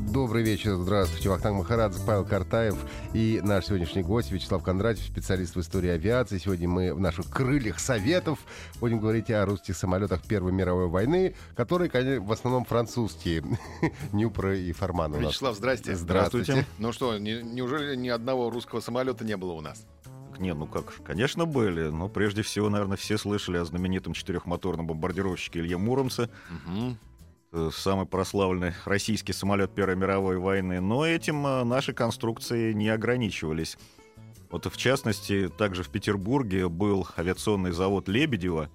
Добрый вечер, здравствуйте. Вахтанг Махарадзе, Павел Картаев и наш сегодняшний гость Вячеслав Кондратьев, специалист в истории авиации. Сегодня мы в наших крыльях советов будем говорить о русских самолетах Первой мировой войны, которые, конечно, в основном французские. Нюпра и Форман у нас. Вячеслав, здрасте. Здравствуйте. Ну что, не- неужели ни одного русского самолета не было у нас? Не, ну как, ж, конечно, были. Но прежде всего, наверное, все слышали о знаменитом четырехмоторном бомбардировщике Илье Муромце. Э, Самый прославленный российский самолет Первой мировой войны. Но этим э, наши конструкции не ограничивались. Вот в частности, также в Петербурге был авиационный завод Лебедева,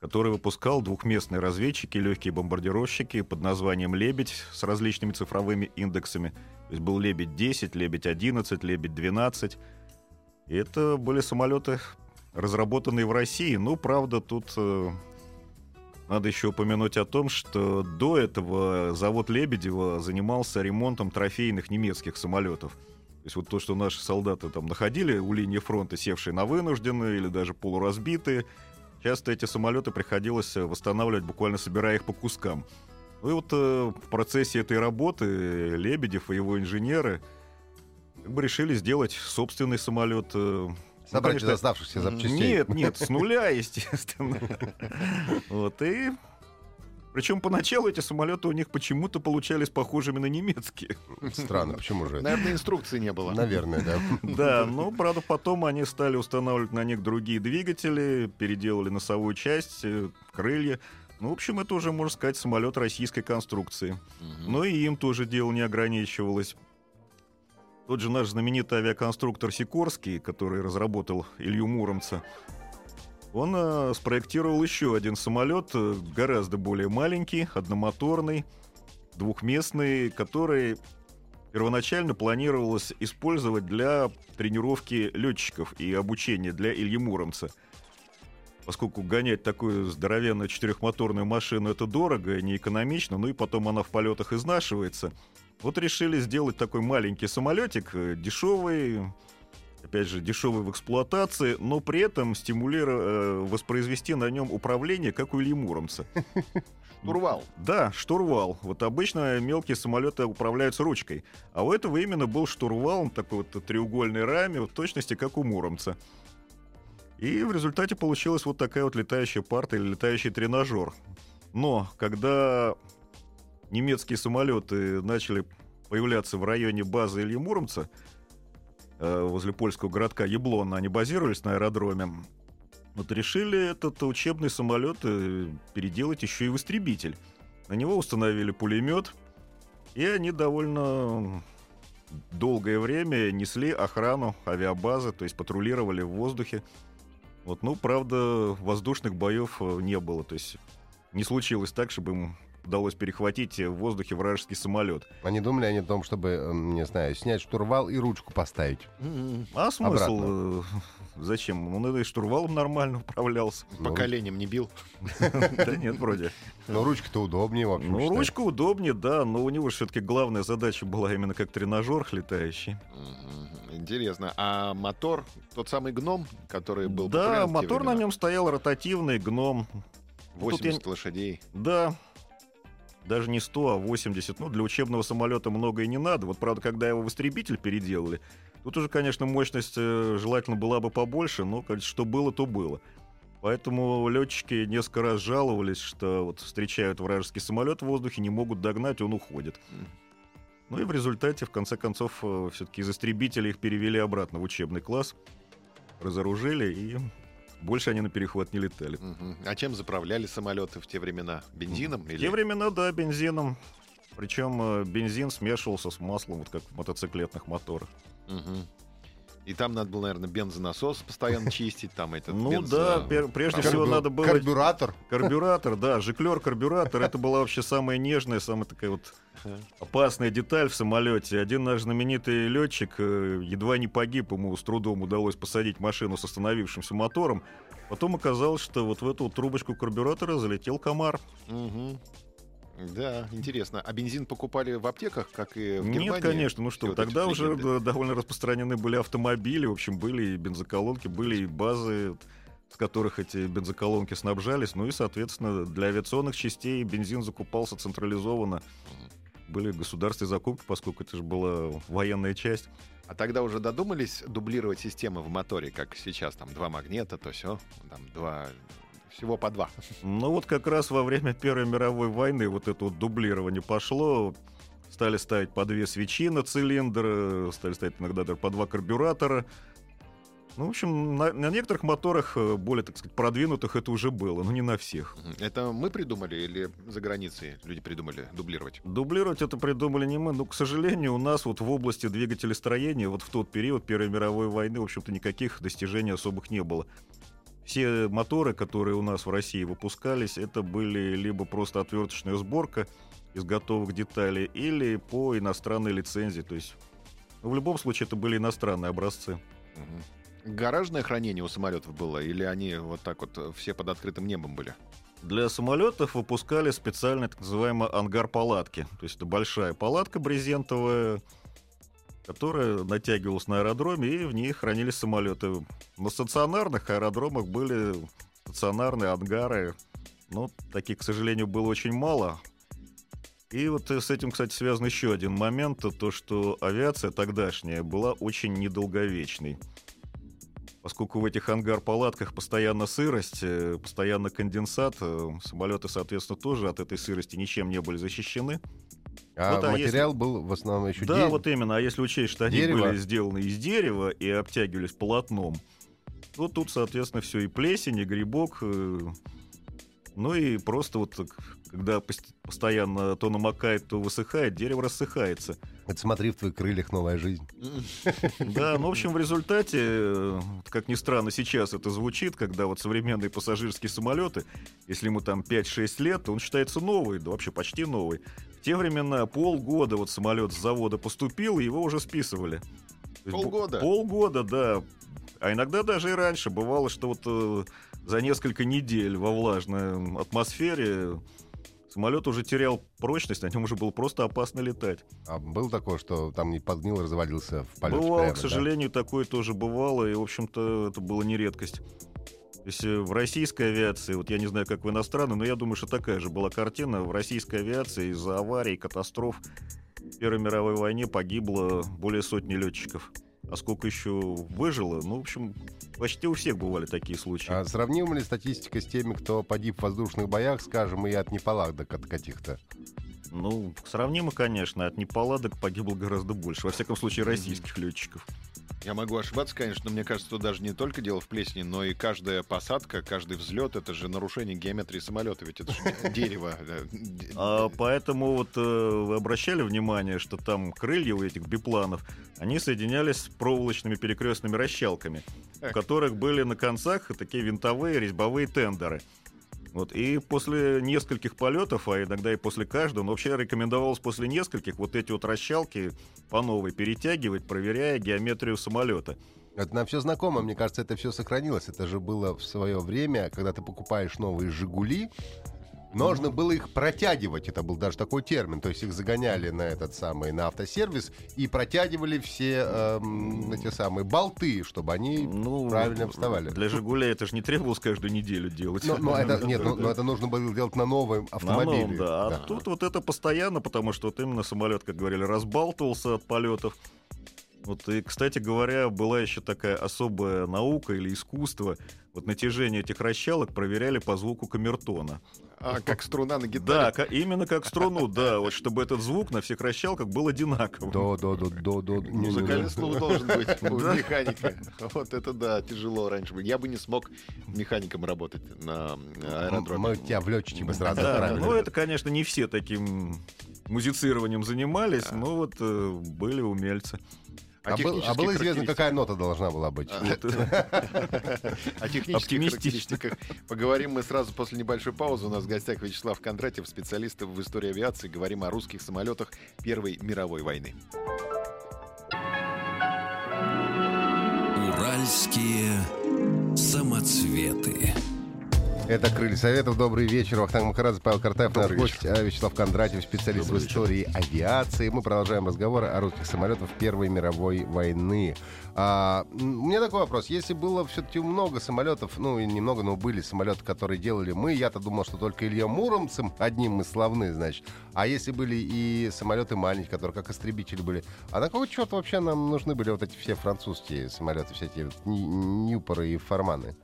который выпускал двухместные разведчики, легкие бомбардировщики под названием «Лебедь» с различными цифровыми индексами. То есть был «Лебедь-10», «Лебедь-11», «Лебедь-12». И это были самолеты, разработанные в России. Ну, правда, тут э, надо еще упомянуть о том, что до этого завод Лебедева занимался ремонтом трофейных немецких самолетов. То есть вот то, что наши солдаты там находили у линии фронта, севшие на вынужденные или даже полуразбитые, часто эти самолеты приходилось э, восстанавливать, буквально собирая их по кускам. Ну и вот э, в процессе этой работы Лебедев и его инженеры как бы решили сделать собственный самолет. э, ну, Собрать из конечно, оставшихся запчастей. нет, нет, с нуля, естественно. Вот, и... Причем поначалу эти самолеты у них почему-то получались похожими на немецкие. Странно, почему же? Наверное, инструкции не было. Наверное, да. Да, но, правда, потом они стали устанавливать на них другие двигатели, переделали носовую часть, э, крылья. Ну, в общем, это уже, можно сказать, самолет российской конструкции. Но и им тоже дело не ограничивалось. Тот же наш знаменитый авиаконструктор Сикорский, который разработал Илью Муромца, он э, спроектировал еще один самолет, э, гораздо более маленький, одномоторный, двухместный, который первоначально планировалось использовать для тренировки летчиков и обучения для Ильи Муромца. Поскольку гонять такую здоровенную четырехмоторную машину это дорого, неэкономично, ну и потом она в полетах изнашивается. Вот решили сделать такой маленький самолетик, э, дешевый, опять же, дешевый в эксплуатации, но при этом стимулируя э, воспроизвести на нем управление, как у Ильи Муромца. Штурвал. Да, штурвал. Вот обычно мелкие самолеты управляются ручкой. А у этого именно был штурвал, он такой вот треугольной раме, в точности как у Муромца. И в результате получилась вот такая вот летающая парта или летающий тренажер. Но когда немецкие самолеты начали появляться в районе базы Ильи Муромца, э, возле польского городка Яблона, они базировались на аэродроме, вот решили этот учебный самолет э, переделать еще и в истребитель. На него установили пулемет, и они довольно долгое время несли охрану авиабазы, то есть патрулировали в воздухе. Вот, ну, правда, воздушных боев э, не было, то есть не случилось так, чтобы им удалось перехватить в воздухе вражеский самолет. Они думали они о том, чтобы, не знаю, снять штурвал и ручку поставить. А смысл? Обратно. э, Зачем? Он и штурвалом нормально управлялся. Ну, Поколением не бил. Да нет, вроде. Но ручка-то удобнее, в общем. Ну, ручка удобнее, да, но у него все-таки главная задача была именно как тренажер летающий. Интересно. А мотор, тот самый гном, который был да, мотор на нем стоял ротативный гном. Тут 80 я- лошадей. Да, даже не 100, а 80. Ну, для учебного самолета много и не надо. Вот, правда, когда его в истребитель переделали, тут уже, конечно, мощность э, желательно была бы побольше, но как- что было, то было. Поэтому летчики несколько раз жаловались, что вот встречают вражеский самолет в воздухе, не могут догнать, он уходит. Ну и в результате, в конце концов, все-таки из истребителей их перевели обратно в учебный класс, разоружили, и больше они на перехват не летали. Мгм. А чем заправляли самолеты в те времена? Бензином? В Или... те времена, да, бензином. Причем э, бензин смешивался с маслом, вот как в мотоциклетных моторах. Мгм. И там надо было, наверное, бензонасос постоянно чистить, там этот Ну бензо- да, пер- прежде Карбю- всего надо было... Карбюратор. Карбюратор, да, жиклер, карбюратор, это была вообще самая нежная, самая такая вот опасная деталь в самолете. Один наш знаменитый летчик э, едва не погиб, ему с трудом удалось посадить машину с остановившимся мотором. Потом оказалось, что вот в эту трубочку карбюратора залетел комар. Мгм. Да, интересно. А бензин покупали в аптеках, как и в Нет, Германии? конечно, ну что, вот тогда уже легенды. довольно распространены были автомобили, в общем, были и бензоколонки, были и базы, с которых эти бензоколонки снабжались, ну и, соответственно, для авиационных частей бензин закупался централизованно. Были государственные закупки, поскольку это же была военная часть. А тогда уже додумались дублировать системы в моторе, как сейчас, там два магнита, то все, там два, всего по два. Ну вот как раз во время Первой мировой войны вот это вот дублирование пошло. Стали ставить по две свечи на цилиндр, стали ставить иногда даже по два карбюратора. Ну, в общем, на, на некоторых моторах, э, более, так сказать, продвинутых, это уже было, но не на всех. Это мы придумали или за границей люди придумали дублировать? Дублировать это придумали не мы, но, к сожалению, у нас вот в области двигателестроения вот в тот период Первой мировой войны, в общем-то, никаких достижений особых не было. Все моторы, которые у нас в России выпускались, это были либо просто отверточная сборка из готовых деталей, или по иностранной лицензии. То есть, ну, в любом случае, это были иностранные образцы. Мгм. Гаражное хранение у самолетов было, или они вот так вот э, все под открытым небом были? Для самолетов выпускали специальный так называемый ангар палатки. То есть это большая палатка брезентовая, которая натягивалась на аэродроме, и в ней хранились самолеты. На стационарных аэродромах были стационарные ангары. Но таких, к сожалению, было очень мало. И вот с этим, кстати, связан еще один момент, то, что авиация тогдашняя была очень недолговечной. Поскольку в этих ангар-палатках постоянно сырость, э, постоянно конденсат, э, самолеты, соответственно, тоже от этой сырости ничем не были защищены. А Вот, а материал был в основном еще да, дерев- вот именно. А если учесть, что они Дерево. были сделаны из дерева и обтягивались полотном, то тут, соответственно, все и плесень, и грибок. э, Ну и просто вот когда пос- постоянно то намокает, то высыхает, дерево рассыхается. Это смотри, в твоих крыльях новая жизнь. Да, ну, в общем, в результате, как ни странно, сейчас это звучит, когда вот современные пассажирские самолеты, если ему там 5-6 лет, то он считается новый, да вообще почти новый. Те времена полгода вот самолет с завода поступил, и его уже списывали. Полгода? Полгода, да. А иногда даже и раньше бывало, что вот э, за несколько недель во влажной атмосфере самолет уже терял прочность, на нем уже было просто опасно летать. А было такое, что там не подгнил, развалился в полете Бывало, прямо, к да? сожалению, такое тоже бывало, и, в общем-то, это было не редкость. Э, в российской авиации, вот я не знаю, как в иностранной, но я думаю, что такая же была картина. В российской авиации из-за аварий, катастроф в Первой мировой войне погибло более сотни летчиков. А сколько еще выжило? Ну, в общем, почти у всех бывали такие случаи. А сравнима ли статистика с теми, кто погиб в воздушных боях, скажем, и от неполадок от каких-то? Ну, сравнимо, конечно. От неполадок погибло гораздо больше. Во всяком случае, российских летчиков. Я могу ошибаться, конечно, но мне кажется, что даже не только дело в плесени, но и каждая посадка, каждый взлет это же нарушение геометрии самолета, ведь это же дерево. д- А, поэтому вот э, вы обращали внимание, что там крылья у этих бипланов, они соединялись с проволочными перекрестными расщелками, Эх. которых были на концах такие винтовые резьбовые тендеры. Вот, и после нескольких полетов, а иногда и после каждого, но вообще рекомендовалось после нескольких вот эти вот расщелки по новой перетягивать, проверяя геометрию самолета. Это нам все знакомо, мне кажется, это все сохранилось. Это же было в свое время, когда ты покупаешь новые «Жигули», нужно было их протягивать, это был даже такой термин, то есть их загоняли на этот самый, на автосервис и протягивали все эм, эти самые болты, чтобы они Ну, правильно вставали. Для «Жигуля» это же не требовалось каждую неделю делать. Но, но это, нет, но, но это нужно было делать на новом На автомобиле. новом, да. А Да. тут вот это постоянно, потому что вот именно самолет, как говорили, разбалтывался от полетов. Вот и, кстати говоря, была еще такая особая наука или искусство. Вот натяжение этих расщелок проверяли по звуку камертона. А, как струна на Да, гитаре. ка- именно как струну, да, вот чтобы этот звук на всех расщелках был одинаковым. До, до. не, не, не. Музыкальный слух должен быть у Да. механика. Вот это да, тяжело раньше. Я бы не смог механиком работать на аэродроме. Мы тебя в летчики бы сразу Да, отправили. ну это, конечно, не все таким музицированием занимались, но вот э, были умельцы. А, был- а было известно, какая нота должна была быть? О технических характеристиках поговорим мы сразу после небольшой паузы. У нас в гостях Вячеслав Кондратьев, специалист в истории авиации. Говорим о русских самолетах Первой мировой войны. Уральские самоцветы. Это «Крылья Советов». Добрый вечер. Вахтанг Махарадзе, Павел Картаев, наш гость а, Вячеслав Кондратьев, специалист Добрый в истории авиации. Мы продолжаем разговор о русских самолетах Первой мировой войны. А, у меня такой вопрос. Если было все-таки много самолетов, ну, и немного, но были самолеты, которые делали мы, я-то думал, что только Илья Муромцем одним мы славны, значит. А если были и самолеты маленькие, которые как истребители были, а на какой черт вообще нам нужны были вот эти все французские самолеты, все эти вот Ньюпоры и Форманы?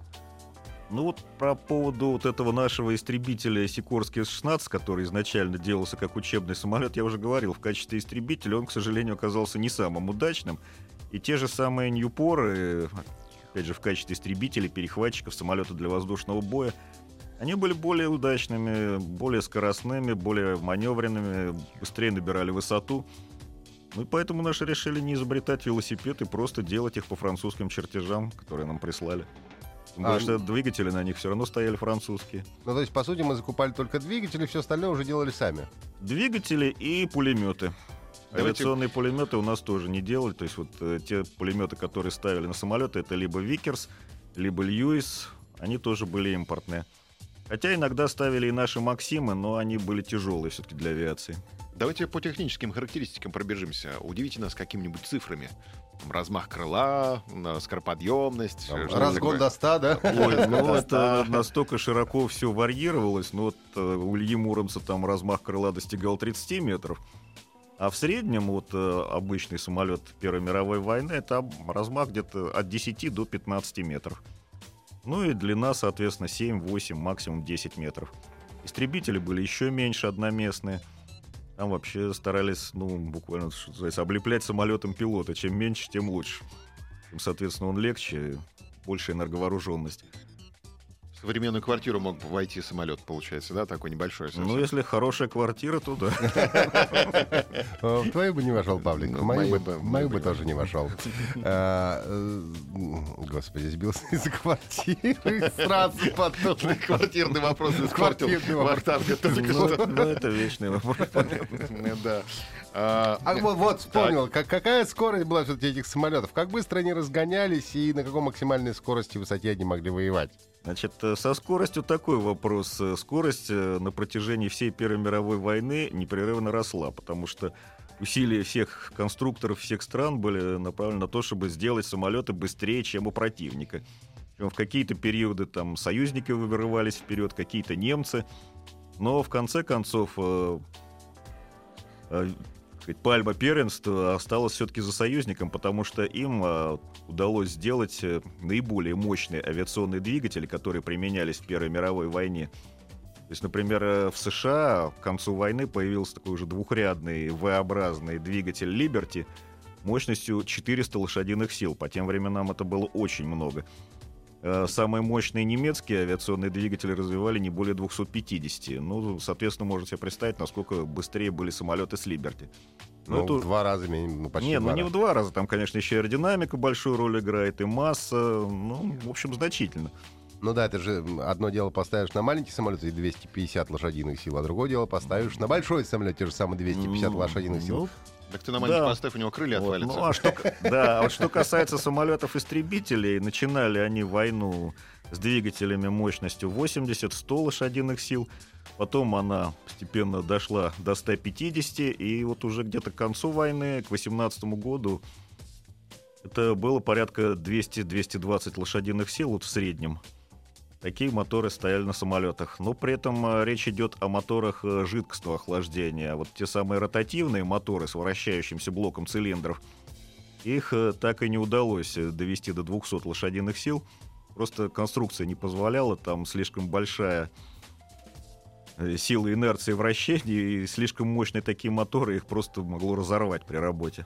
Ну вот про поводу вот этого нашего истребителя Сикорский С-16, который изначально делался как учебный самолет, я уже говорил, в качестве истребителя он, к сожалению, оказался не самым удачным. И те же самые Ньюпоры, опять же, в качестве истребителей, перехватчиков, самолета для воздушного боя, они были более удачными, более скоростными, более маневренными, быстрее набирали высоту. Ну и поэтому наши решили не изобретать велосипед и просто делать их по французским чертежам, которые нам прислали. Более, А, что двигатели на них все равно стояли французские. Ну, то есть, по сути, мы закупали только двигатели, все остальное уже делали сами. Двигатели и пулеметы. Давайте- Авиационные пулеметы у нас тоже не делали. То есть вот э, те пулеметы, которые ставили на самолеты, это либо Викерс, либо Льюис. Они тоже были импортные. Хотя иногда ставили и наши Максимы, но они были тяжелые все-таки для авиации. Давайте по техническим характеристикам пробежимся. Удивите нас какими-нибудь цифрами. Там размах крыла, скороподъемность. Там, разгон такое? до 100, да? Ой, ну это настолько широко все варьировалось. Ну вот э, у Ильи Муромца там размах крыла достигал 30 метров. А в среднем вот э, обычный самолет Первой мировой войны это размах где-то от 10 до 15 метров. Ну и длина, соответственно, 7, 8, максимум 10 метров. Истребители были еще меньше, одноместные. Там вообще старались, ну, буквально, что называется, облеплять самолетом пилота. Чем меньше, тем лучше. Соответственно, он легче, больше энерговооруженности. Современную квартиру мог бы войти самолет, получается, да? Такой небольшой совсем. Ну, если хорошая квартира, то да. Э, В твою бы не вошел, Павлик. Ну, В мою бы, тоже не вошел. А, э, Господи, сбился из квартиры. Сразу потом. Квартирный вопрос испортил. Квартирный вопрос. Вахтанга только Ну, что. ну, это вечный вопрос. Да. А, А вот, вспомнил, как, какая скорость была все этих самолетов? Как быстро они разгонялись и на какой максимальной скорости и высоте они могли воевать? Значит, э, со скоростью такой вопрос. Э, Скорость э, на протяжении всей Первой мировой войны непрерывно росла, потому что усилия всех конструкторов всех стран были направлены на то, чтобы сделать самолеты быстрее, чем у противника. В какие-то периоды там союзники вырывались вперед, какие-то немцы. Но в конце концов сказать, пальма первенства осталась все-таки за союзником, потому что им э, удалось сделать э, наиболее мощные авиационные двигатели, которые применялись в Первой мировой войне. То есть, например, э, в США к концу войны появился такой уже двухрядный V-образный двигатель Liberty мощностью 400 лошадиных сил. По тем временам это было очень много. Э, Самые мощные немецкие авиационные двигатели развивали не более 250. Ну, соответственно, можете себе представить, насколько быстрее были самолеты с Liberty. Ну, Ну, это- в два раза, ну, почти не, два ну не раза. в два раза. Там, конечно, еще аэродинамика большую роль играет, и масса. Ну, в общем, значительно. Ну да, это же одно дело поставишь на маленький самолет и 250 лошадиных сил, а другое дело поставишь на большой самолет те же самые 250 Ну, лошадиных сил. ну, Так ты на маленький Да. поставь, у него крылья вот, отвалятся. ну, а что, да, а вот что касается самолетов-истребителей, начинали они войну с двигателями мощностью 80-100 лошадиных сил. Потом она постепенно дошла до 150, и вот уже где-то к концу войны, к 18 году, это было порядка 200-220 лошадиных сил вот в среднем. Такие моторы стояли на самолетах. Но при этом э, речь идет о моторах э, жидкостного охлаждения. Вот те самые ротативные моторы с вращающимся блоком цилиндров, их э, так и не удалось довести до 200 лошадиных сил. Просто конструкция не позволяла, там слишком большая сила инерции вращения, и слишком мощные такие моторы, их просто могло разорвать при работе.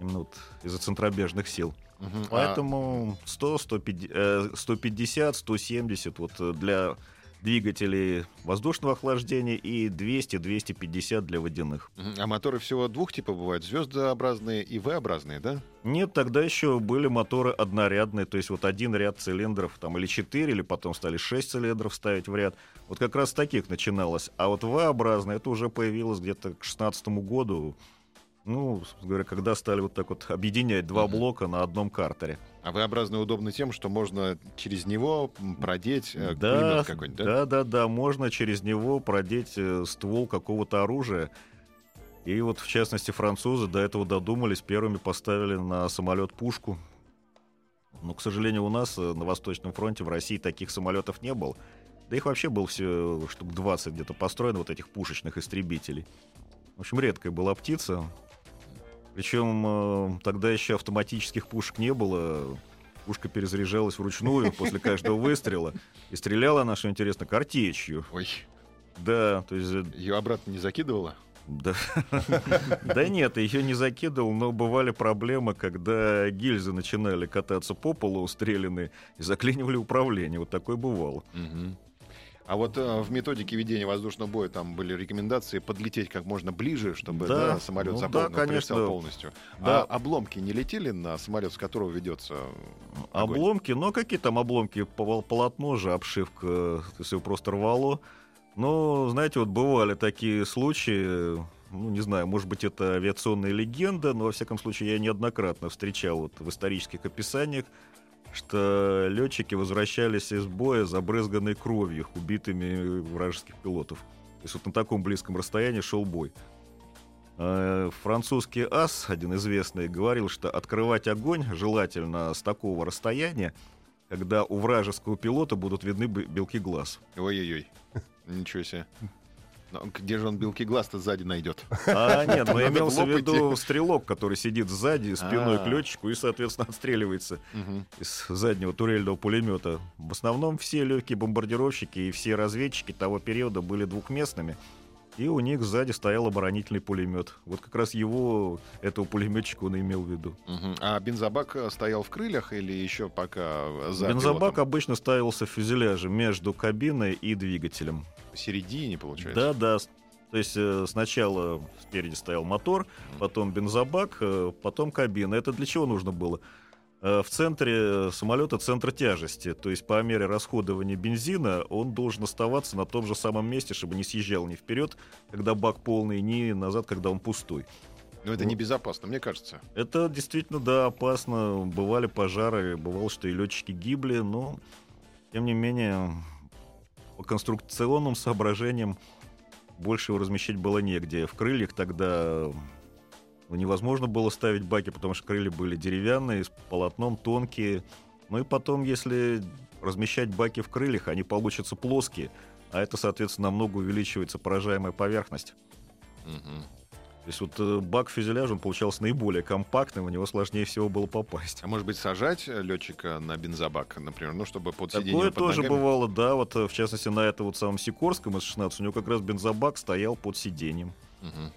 Именно вот из-за центробежных сил. А Поэтому 100, 150, э, 150, 170 вот для двигателей воздушного охлаждения и 200-250 для водяных. А моторы всего двух типов бывают. Звездообразные и V-образные, да? Нет, тогда еще были моторы однорядные, то есть вот один ряд цилиндров, там или 4, или потом стали 6 цилиндров ставить в ряд. Вот как раз таких начиналось. А вот V-образное, это уже появилось где-то к 16 году, ну, собственно говоря, когда стали вот так вот объединять два блока на одном картере. А V-образные удобны тем, что можно через него продеть э, да, пулемет какой-нибудь, да? да, да, да, можно через него продеть э, ствол какого-то оружия. И вот, в частности, французы до этого додумались, первыми поставили на самолет пушку. Но, к сожалению, у нас э, на Восточном фронте в России таких самолетов не было. Да их вообще было все штук 20 где-то построено, вот этих пушечных истребителей. В общем, редкая была птица. Причем э, тогда еще автоматических пушек не было. Пушка перезаряжалась вручную после каждого выстрела. И стреляла она, что интересно, картечью. Ой, Да, то есть... э, ее обратно не закидывала? Да, да нет, ее не закидывал, но бывали проблемы, когда гильзы начинали кататься по полу устреленные и заклинивали управление. Вот такое бывало. Мгм. А вот э, в методике ведения воздушного боя там были рекомендации подлететь как можно ближе, чтобы Да, да, самолет ну заполнил да, конечно. прицел полностью. Да. А обломки не летели на самолет, с которого ведется огонь? Обломки, ну какие там обломки? Пол- Полотно же, обшивка, есть его просто рвало. Но, знаете, вот бывали такие случаи, ну, не знаю, может быть, это авиационная легенда, но, во всяком случае, я неоднократно встречал вот в исторических описаниях, что летчики возвращались из боя, забрызганной кровью, убитыми вражеских пилотов. То есть вот на таком близком расстоянии шел бой. Э, Французский ас, один известный, говорил, что открывать огонь желательно с такого расстояния, когда у вражеского пилота будут видны белки глаз. Ой-ой-ой. Ничего себе. Ну, где же он белки глаз-то сзади найдет? А нет, но имелся в виду стрелок, который сидит сзади, спиной к А. летчику и, соответственно, отстреливается из заднего турельного пулемета. В основном все легкие бомбардировщики и все разведчики того периода были двухместными. И у них сзади стоял оборонительный пулемет. Вот как раз его, этого пулеметчика, он имел в виду. Мгм. А бензобак э, стоял в крыльях или еще пока за Бензобак пилотом? обычно ставился в фюзеляже между кабиной и двигателем. посередине, получается? Да, да. То есть э, сначала спереди стоял мотор, потом бензобак, э, потом кабина. Это для чего нужно было? Э, В центре самолета центр тяжести, то есть по мере расходования бензина он должен оставаться на том же самом месте, чтобы не съезжал ни вперед, когда бак полный, ни назад, когда он пустой. Но это Ну. небезопасно, мне кажется. Это действительно, да, опасно. Бывали пожары, бывало, что и летчики гибли, но, тем не менее, по конструкционным соображениям больше его размещать было негде. В крыльях тогда ну, невозможно было ставить баки, потому что крылья были деревянные, с полотном тонкие. Ну и потом, если размещать баки в крыльях, они получатся плоские, а это, соответственно, намного увеличивается поражаемая поверхность. Мгм. То есть вот э, бак фюзеляжа, он получался наиболее компактным, в него сложнее всего было попасть. А может быть, сажать летчика на бензобак, например, ну, чтобы под сиденьем Такое тоже ногами? бывало, да, вот э, в частности на этом вот самом Сикорском С-16 у него как раз бензобак стоял под сиденьем. Мгм.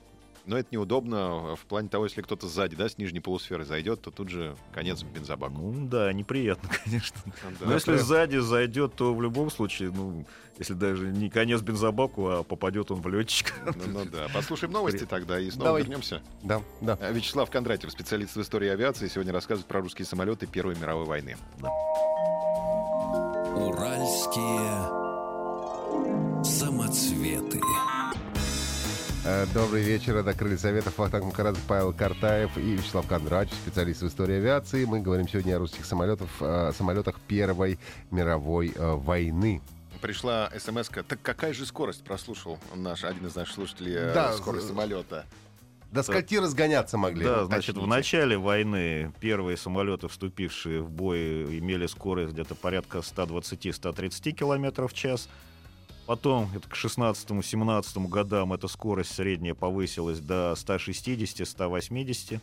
Но это неудобно в плане того, если кто-то сзади, да, с нижней полусферы зайдет, то тут же конец бензобаку. Ну да, неприятно, конечно. Да. Но если сзади зайдет, то в любом случае, ну, если даже не конец бензобаку, а попадет он в летчика. Ну, ну да. Послушаем новости тогда и снова Давай. вернемся. Да, да. А, Вячеслав Кондратьев, специалист в истории авиации, сегодня рассказывает про русские самолеты Первой мировой войны. Уральские самоцветы. Э, Добрый вечер. Это Крылья Советов. Вахтанг Махарадзе, Павел Картаев и Вячеслав Кондрач, специалист в истории авиации. Мы говорим сегодня о русских самолетах, э, самолетах Первой мировой э, войны. Пришла смс -ка. Так какая же скорость? Прослушал наш, один из наших слушателей Да, скорость самолета. До скольки разгоняться могли? Да, Ну, значит, в начале войны первые самолеты, вступившие в бой, имели скорость где-то порядка 120-130 км в час. Потом, это к 16-17 годам, эта скорость средняя повысилась до 160-180.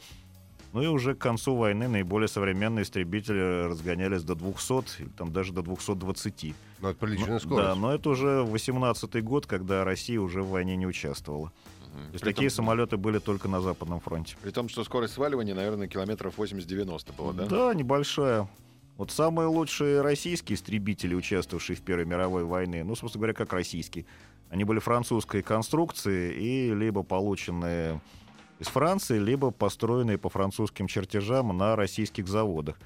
Ну и уже к концу войны наиболее современные истребители разгонялись до 200, или там даже до 220. Ну, это приличная Ну, скорость. Да, но это уже 18 год, когда Россия уже в войне не участвовала. Мгм. То есть При такие том- самолеты были только на Западном фронте. При том, что скорость сваливания, наверное, километров 80-90 была, да? Да, небольшая. Вот самые лучшие российские истребители, участвовавшие в Первой мировой войне, ну, собственно говоря, как российские, они были французской конструкции и либо полученные из Франции, либо построенные по французским чертежам на российских заводах.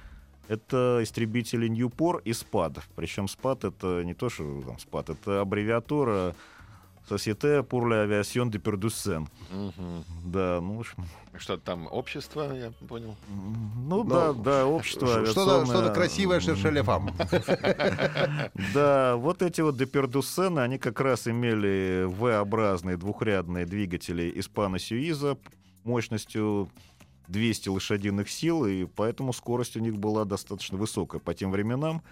Это истребители Ньюпор и СПАД. Причем СПАД это не то, что там СПАД, это аббревиатура Société pour l'aviation de Perdusен. Мгм. Да, ну, в общем, Что-то там общество, я понял. ну да, да, общество Что-то авиационное. что-то красивое, шершелефам. Да, вот эти вот Депердусены, они как раз имели V-образные двухрядные двигатели Испано-Сюиза мощностью 200 лошадиных сил, и поэтому скорость у них была достаточно высокая по тем временам.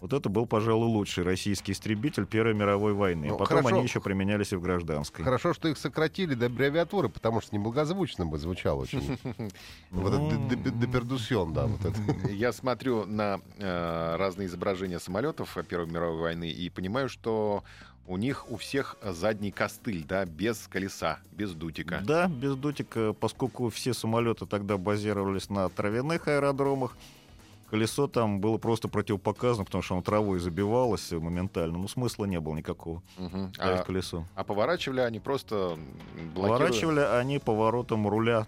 Вот это был, пожалуй, лучший российский истребитель Первой мировой войны. Ну, Потом хорошо. они еще применялись и в гражданской. Хорошо, что их сократили до аббревиатуры, потому что неблагозвучно бы звучало очень. Вот этот д- д- депердусьон, да. Я смотрю на э, разные изображения самолетов Первой мировой войны и понимаю, что у них у всех задний костыль, да, без колеса, без дутика. Да, без дутика, поскольку все самолеты тогда базировались на травяных аэродромах, колесо там было просто противопоказано, потому что оно травой забивалось моментально. Ну, смысла не было никакого ставить А, колесо. а поворачивали они просто блокируя- Поворачивали они поворотом руля.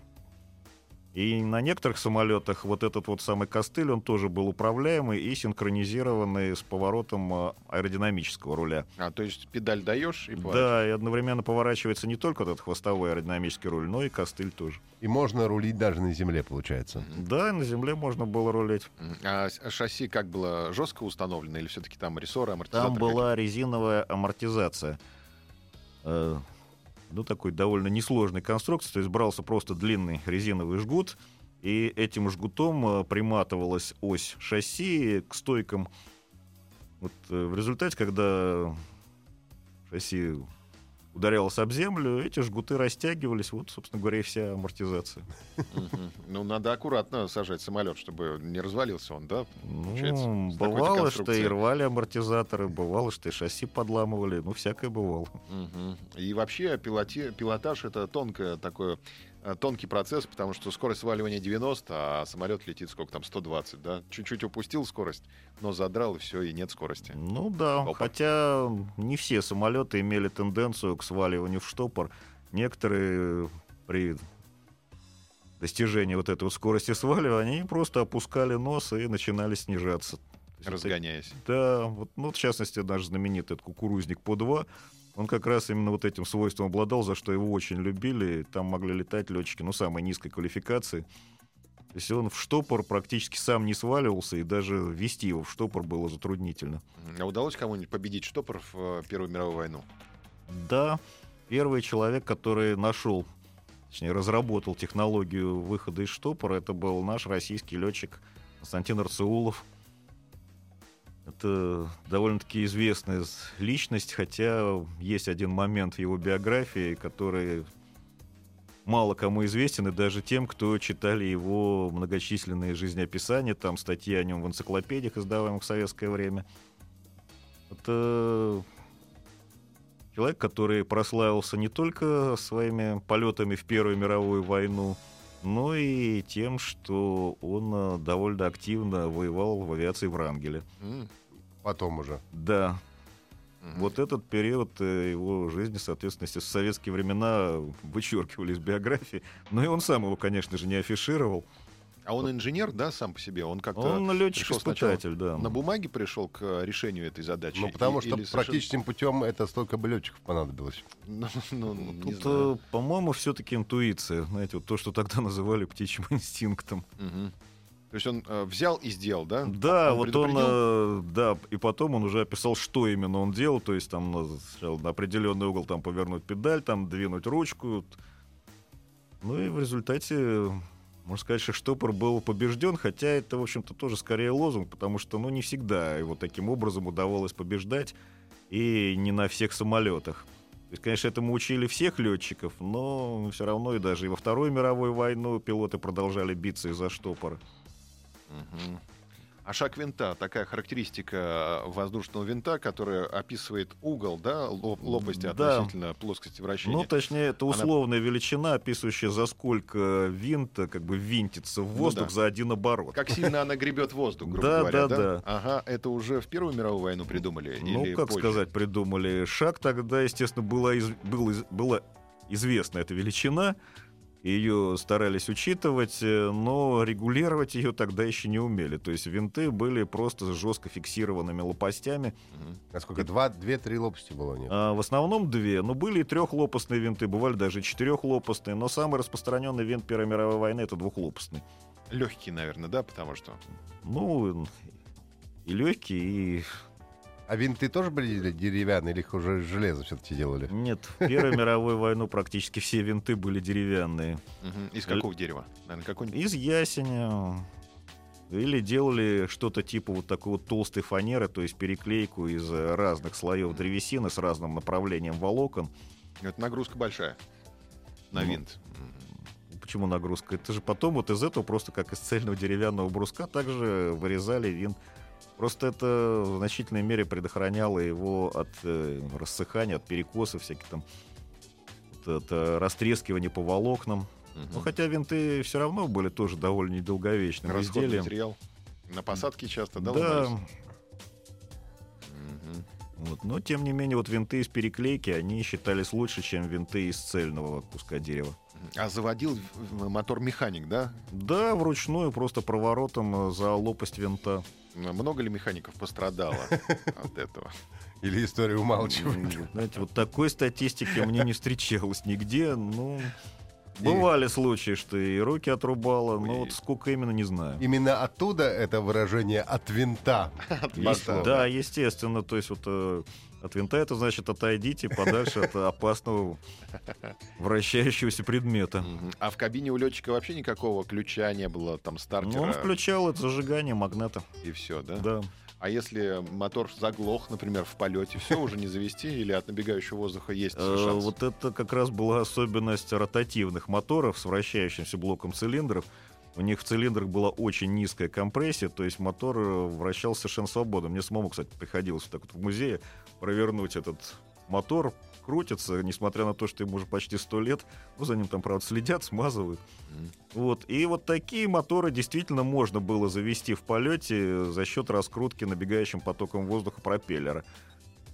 И на некоторых самолетах вот этот вот самый костыль, он тоже был управляемый и синхронизированный с поворотом а, аэродинамического руля. А, то есть педаль даешь и. Да, и одновременно поворачивается не только вот этот хвостовой аэродинамический руль, но и костыль тоже. И можно рулить даже на земле, получается. Да, на земле можно было рулить. А с- шасси как было жестко установлено или все-таки там рессоры, амортизаторы? Там была резиновая амортизация. Ну, такой довольно несложной конструкции. То есть брался просто длинный резиновый жгут, и этим жгутом э, приматывалась ось шасси к стойкам. Вот э, в результате, когда шасси ударялось об землю, эти жгуты растягивались. Вот, собственно говоря, и вся амортизация. Ну, надо аккуратно сажать самолет, чтобы не развалился он, да? Ну, бывало, что и рвали амортизаторы, бывало, что и шасси подламывали. Ну, всякое бывало. И вообще пилотаж это тонкое такое тонкий процесс, потому что скорость сваливания 90, а самолет летит сколько там 120, да? Чуть-чуть упустил скорость, но задрал и все, и нет скорости. Ну да, Опа. хотя не все самолеты имели тенденцию к сваливанию в штопор. Некоторые при достижении вот этой вот скорости сваливания, они просто опускали нос и начинали снижаться. Есть это- Разгоняясь. Да, вот, ну, в частности, наш знаменитый кукурузник по 2 он как раз именно вот этим свойством обладал, за что его очень любили. Там могли летать летчики, ну, самой низкой квалификации. То есть он в штопор практически сам не сваливался, и даже ввести его в штопор было затруднительно. А удалось кому-нибудь победить штопор в э, Первую мировую войну? Да, первый человек, который нашел, точнее, разработал технологию выхода из штопора, это был наш российский летчик Константин Арцеулов. Это довольно-таки известная личность, хотя есть один момент в его биографии, который мало кому известен, и даже тем, кто читали его многочисленные жизнеописания, там статьи о нем в энциклопедиях, издаваемых в советское время. Это человек, который прославился не только своими полетами в Первую мировую войну, но и тем, что он э, довольно активно воевал в авиации Врангеля. М, Потом уже. Да, мгм. вот этот период э, его жизни, соответственно, если в советские времена вычеркивали из биографии. Но и он сам его, конечно же, не афишировал. А он инженер, да, сам по себе? Он как-то Он летчик-испытатель, да. на бумаге пришел к э, решению этой задачи? Ну, потому И- что или совершенно- практическим путем это столько бы летчиков понадобилось. Ну, ну, не Тут, э, по-моему, все-таки интуиция. Знаете, вот то, что тогда называли птичьим инстинктом. Мгм. То есть он э, взял и сделал, да? Да, Он вот он, э, да, и потом он уже описал, что именно он делал, то есть там на, сначала на определенный угол там повернуть педаль, там двинуть ручку. Ну и в результате, можно сказать, что штопор был побежден, хотя это, в общем-то, тоже скорее лозунг, потому что, ну, не всегда его таким образом удавалось побеждать, и не на всех самолетах. То есть, конечно, этому учили всех летчиков, но все равно и даже и во Вторую мировую войну пилоты продолжали биться из-за штопора. Мгм. А шаг винта, такая характеристика воздушного винта, которая описывает угол, да, лоб- лопасти Да. относительно плоскости вращения. Ну, точнее, это Она- условная величина, описывающая, за сколько винт э, как бы винтится в Ну воздух да. за один оборот. Как сильно она гребет воздух, грубо Да, говоря, да, да. Ага, это уже в Первую мировую войну придумали? Ну, или как позже? сказать, придумали. Шаг тогда, естественно, была, из- был из- была известна эта величина. Ее старались учитывать, э, но регулировать ее тогда еще не умели. То есть винты были просто жестко фиксированными лопастями. Мгм. Насколько? Два, две-три лопасти было них. А, в основном две. Но были и трехлопастные винты, бывали даже четырехлопастные. Но самый распространенный винт Первой мировой войны это двухлопастный. Легкий, наверное, да, потому что... Ну, и легкий, и... А винты тоже были деревянные или их уже из железа все-таки делали? Нет, в Первую мировую войну практически все винты были деревянные. Из какого дерева? Из ясеня. Или делали что-то типа вот такой вот толстой фанеры, то есть переклейку из разных слоев древесины с разным направлением волокон. Это нагрузка большая на Ну, винт. Почему нагрузка? Это же потом вот из этого просто как из цельного деревянного бруска также вырезали винт. Просто это в значительной мере предохраняло его от э, рассыхания, от перекосов всяких там, от, от, растрескивания по волокнам. Мгм. Ну, хотя винты все равно были тоже довольно недолговечным Расходный изделием. материал. На посадке часто, да, Да? Мгм. вот. но тем не менее, вот винты из переклейки, они считались лучше, чем винты из цельного куска дерева. А заводил в- в мотор механик, да? Да, вручную, просто проворотом э, за лопасть винта. Много ли механиков пострадало от этого? Или история умалчивает? Знаете, вот такой статистики мне не встречалось нигде. Ну, бывали случаи, что и руки отрубало, но вот сколько именно, не знаю. Именно оттуда это выражение «от винта». От Есть- моста. да, естественно, то есть вот э, от винта это значит отойдите подальше от опасного вращающегося предмета. А в кабине у летчика вообще никакого ключа не было, там Ну, стартера он включал это зажигание магната. и все, да? Да. А если мотор заглох, например, в полете, все уже не завести или от набегающего воздуха есть Э, шанс? Вот это как раз была особенность ротативных моторов с вращающимся блоком цилиндров. У них в цилиндрах была очень низкая компрессия, то есть мотор э, вращался совершенно свободно. Мне самому, кстати, приходилось вот так вот в музее провернуть этот мотор. Крутится, несмотря на то, что ему уже почти сто лет. Ну, за ним там, правда, следят, смазывают. Мгм. Вот. И вот такие моторы действительно можно было завести в полете за счет раскрутки набегающим потоком воздуха пропеллера.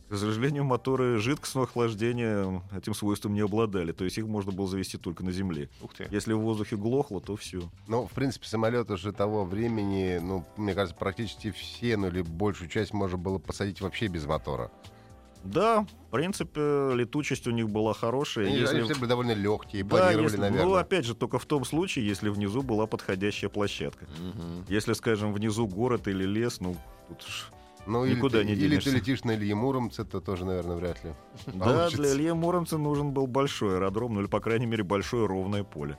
К сожалению, моторы жидкостного охлаждения этим свойством не обладали. То есть их можно было завести только на земле. Ух ты. Если в воздухе глохло, то все. Ну, в принципе, самолеты уже того времени, ну, мне кажется, практически все, ну, или большую часть можно было посадить вообще без мотора. Да, в принципе, летучесть у них была хорошая. Они, Если- они все были довольно легкие, Да, планировали, если- наверное. ну, опять же, только в том случае, если внизу была подходящая площадка. Мгм. Если, скажем, внизу город или лес, ну, тут Ну, или никуда ты, не или ты денешься. летишь на Илье Муромце, то тоже, наверное, вряд ли. Да, Получится. для Ильи Муромца нужен был большой аэродром, ну или, по крайней мере, большое ровное поле.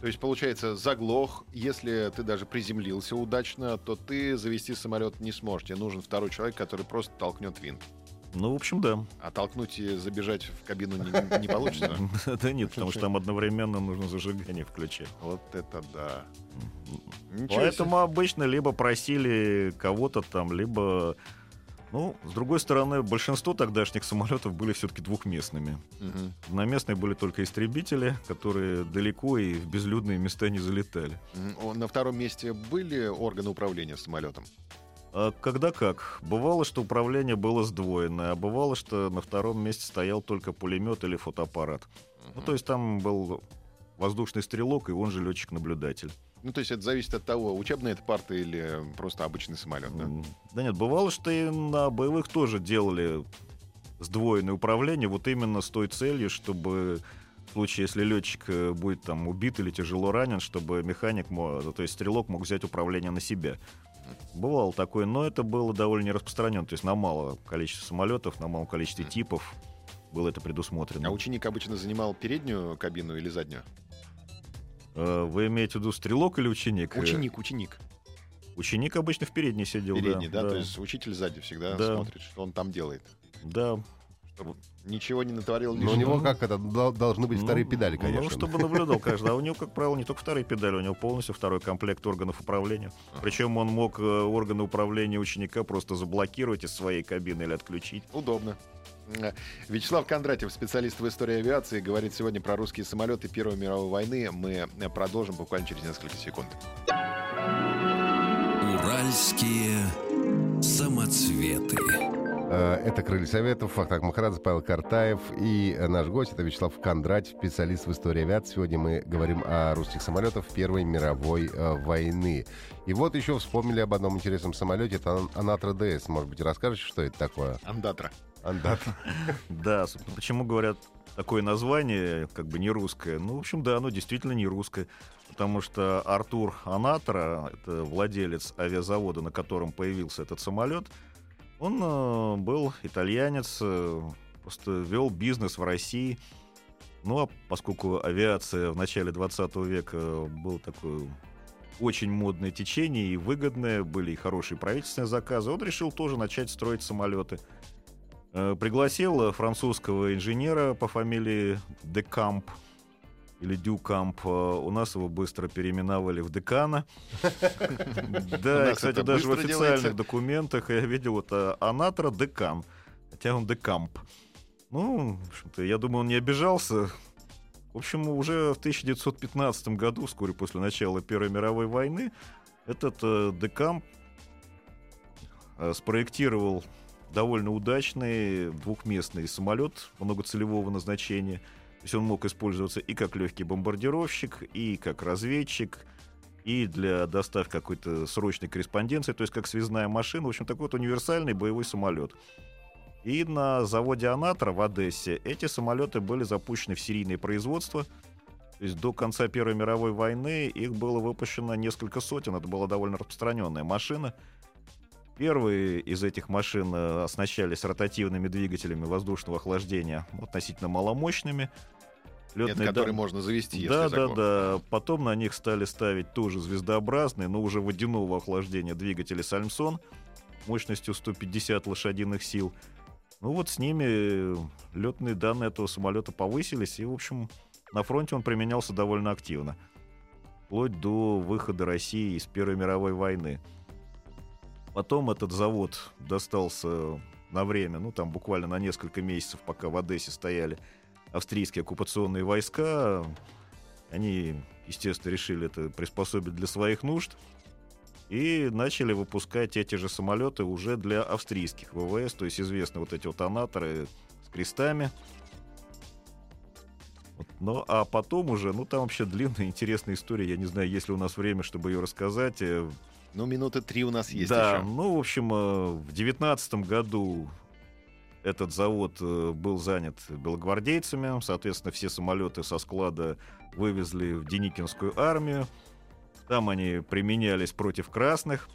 То есть, получается, заглох, если ты даже приземлился удачно, то ты завести самолет не сможешь. Тебе нужен второй человек, который просто толкнет винт. Ну, в общем, да. А толкнуть и забежать в кабину не, не получится. Да нет, потому что там одновременно нужно зажигание включать. Вот это да. Поэтому обычно либо просили кого-то там, либо... Ну, с другой стороны, большинство тогдашних самолетов были все-таки двухместными. себе. Мгм. Одноместные были только истребители, которые далеко и в безлюдные места не залетали. На втором месте были органы управления самолетом? А когда как? Бывало, что управление было сдвоенное, а бывало, что на втором месте стоял только пулемет или фотоаппарат. Ну, то есть там был воздушный стрелок и он же летчик-наблюдатель. Ну, то есть это зависит от того, учебная это парта или просто обычный самолет, да? Да нет, бывало, что и на боевых тоже делали сдвоенное управление, вот именно с той целью, чтобы в случае, если летчик э, будет там убит или тяжело ранен, чтобы механик, то есть стрелок мог взять управление на себя. Бывало такое, но это было довольно не распространено. То есть на малое количество самолетов, на малом количестве типов было это предусмотрено. А ученик обычно занимал переднюю кабину или заднюю? Э, Вы имеете в виду стрелок или ученик? Э, Ученик, ученик. Ученик обычно в передней сидел, Передний, да? да. То есть учитель сзади всегда Да. смотрит, что он там делает. Да. Ничего не натворил Но у него как это, дол- должны быть вторые Ну, педали, конечно. Ну, чтобы наблюдал каждый. А у него, как правило, не только вторые педали, у него полностью второй комплект органов управления. Причем он мог э, органы управления ученика просто заблокировать из своей кабины или отключить. Удобно. Э, Вячеслав Кондратьев, специалист в истории авиации, говорит сегодня про русские самолеты Первой мировой войны. Мы э, продолжим буквально через несколько секунд. Уральские самоцветы. Э, Это «Крылья Советов», Фактак Махарадзе, Павел Картаев и э, наш гость, это Вячеслав Кондратьев, специалист в истории авиации. Сегодня мы говорим о русских самолетах Первой мировой э, войны. И вот еще вспомнили об одном интересном самолете, это Ан- Анатра ДС. Может быть, расскажете, что это такое? Андатра. Андатра. Да, почему говорят такое название, как бы не русское? Ну, в общем, да, оно действительно не русское. Потому что Артур Анатора, это владелец авиазавода, на котором появился этот самолет, он э, был итальянец, э, просто вел бизнес в России. Ну, а поскольку авиация в начале 20 века был такое очень модное течение и выгодное, были и хорошие правительственные заказы, он решил тоже начать строить самолеты. Э, Пригласил э, французского инженера по фамилии Декамп или Дюкамп. Э, У нас его быстро переименовали в Декана. Да, и, кстати, даже в официальных документах я видел это Анатра Декан, хотя он Декамп. Ну, в общем-то, я думаю, он не обижался. В общем, уже в 1915 году, вскоре после начала Первой мировой войны, этот э, Декамп э, спроектировал довольно удачный двухместный самолет многоцелевого назначения. То есть он мог использоваться и как легкий бомбардировщик, и как разведчик, и для доставки какой-то срочной корреспонденции, то есть как связная машина. В общем, такой вот универсальный боевой самолет. И на заводе «Анатра» в Одессе эти самолеты были запущены в серийное производство. То есть до конца Первой мировой войны их было выпущено несколько сотен. Это была довольно распространенная машина. Первые из этих машин э, оснащались ротативными двигателями воздушного охлаждения, относительно маломощными. Нет, Лётные который дан- можно завести, если да, да, да. Потом на них стали ставить тоже звездообразные, но уже водяного охлаждения двигатели Сальмсон мощностью 150 лошадиных сил. Ну вот с ними летные данные этого самолета повысились, и, в общем, на фронте он применялся довольно активно. Вплоть до выхода России из Первой мировой войны. Потом этот завод достался на время, ну там буквально на несколько месяцев, пока в Одессе стояли австрийские оккупационные войска. Они, естественно, решили это приспособить для своих нужд и начали выпускать эти же самолеты уже для австрийских ВВС, то есть известны вот эти вот анаторы с крестами. Вот, Ну, а потом уже, ну, там вообще длинная, интересная история. Я не знаю, есть ли у нас время, чтобы ее рассказать. Э, Ну, минуты три у нас есть да, еще. ну, в общем, э, в девятнадцатом году этот завод э, был занят белогвардейцами. Соответственно, все самолеты со склада вывезли в Деникинскую армию. Там они применялись против красных.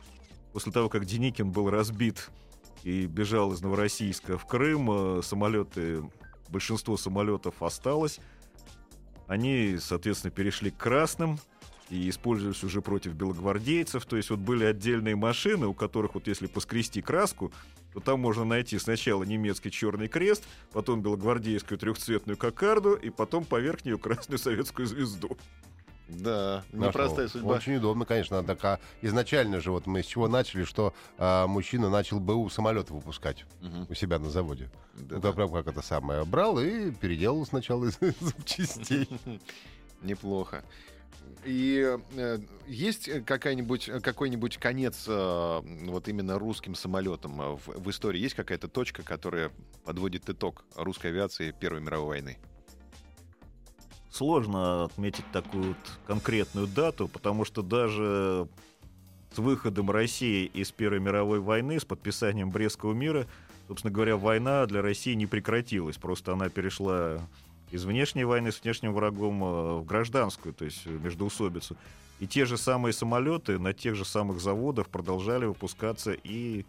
После того, как Деникин был разбит и бежал из Новороссийска в Крым, э, самолеты, большинство самолетов осталось. Они, соответственно, перешли к красным и использовались уже против белогвардейцев. То есть вот были отдельные машины, у которых вот если поскрести краску, то там можно найти сначала немецкий черный крест, потом белогвардейскую трехцветную кокарду и потом поверх нее красную советскую звезду. Да, Нашел. непростая судьба. Очень удобно, конечно. Так, а изначально же вот мы с чего начали, что а, мужчина начал БУ самолеты выпускать Мгм. у себя на заводе. Да, Это да. прям как это самое. Брал и переделал сначала из запчастей. Неплохо. И э, есть какая-нибудь, какой-нибудь конец э, вот именно русским самолетам э, в, в истории? Есть какая-то точка, которая подводит итог русской авиации Первой мировой войны? Сложно отметить такую вот конкретную дату, потому что даже с выходом России из Первой мировой войны, с подписанием Брестского мира, собственно говоря, война для России не прекратилась. Просто она перешла из внешней войны с внешним врагом э, в гражданскую, то есть междоусобицу. И те же самые самолеты на тех же самых заводах продолжали выпускаться и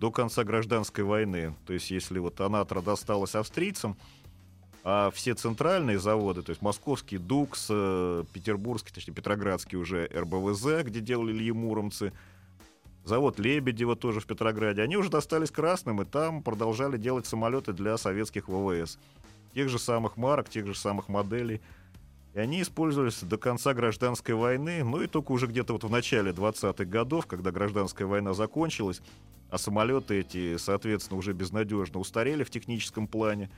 до конца гражданской войны. То есть если вот Анатра досталась австрийцам, а все центральные заводы, то есть московский ДУКС, э, петербургский, точнее петроградский уже РБВЗ, где делали Ильи Муромцы, завод Лебедева тоже в Петрограде, они уже достались красным, и там продолжали делать самолеты для советских ВВС. Тех же самых марок, тех же самых моделей. И они использовались до конца гражданской войны, ну и только уже где-то вот в начале 20-х годов, когда гражданская война закончилась, а самолеты эти, соответственно, уже безнадежно устарели в техническом плане,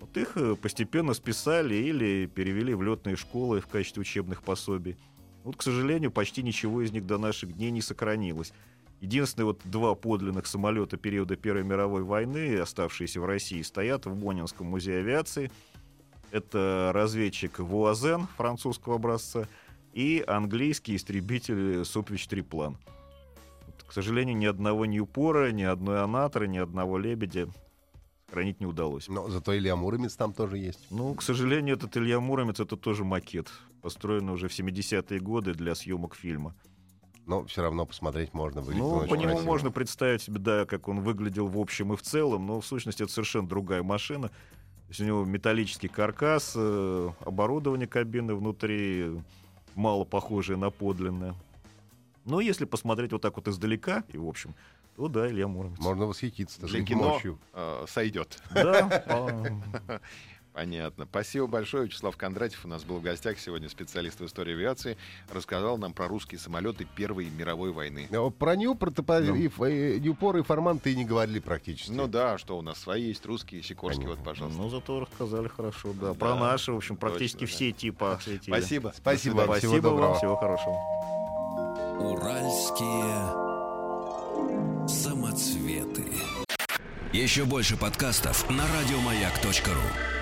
вот их э, постепенно списали или перевели в летные школы в качестве учебных пособий. Вот, к сожалению, почти ничего из них до наших дней не сохранилось. Единственные вот два подлинных самолета периода Первой мировой войны, оставшиеся в России, стоят в Бонинском музее авиации. Это разведчик Вуазен французского образца и английский истребитель Супвич Триплан. Вот, к сожалению, ни одного Ньюпора, ни одной Анатры, ни одного Лебедя хранить не удалось. Но зато Илья Муромец там тоже есть. Ну, к сожалению, этот Илья Муромец это тоже макет, построенный уже в 70-е годы для съемок фильма. Но все равно посмотреть можно. Выглядит ну, по нему красиво. можно представить себе, да, как он выглядел в общем и в целом, но в сущности это совершенно другая машина. То есть у него металлический каркас, э, оборудование кабины внутри мало похожее на подлинное. Но если посмотреть вот так вот издалека, и в общем, то да, Илья Муромец. Можно восхититься Для кино мощью. Э, сойдет. Да. Понятно. Спасибо большое. Вячеслав Кондратьев у нас был в гостях сегодня, специалист в истории авиации. Рассказал нам про русские самолеты Первой мировой войны. А про Ньюпор, ну. и, и, Ньюпор и Форман ты не говорили практически. Ну да, что у нас свои есть, русские, Сикорские, вот, пожалуйста. Ну, зато рассказали хорошо, да. Про да, наши, в общем, практически точно, все да. типа осветили. Спасибо. Спасибо вам. Спасибо всего вам. Всего хорошего. Уральские самоцветы. Еще больше подкастов на радиомаяк.ру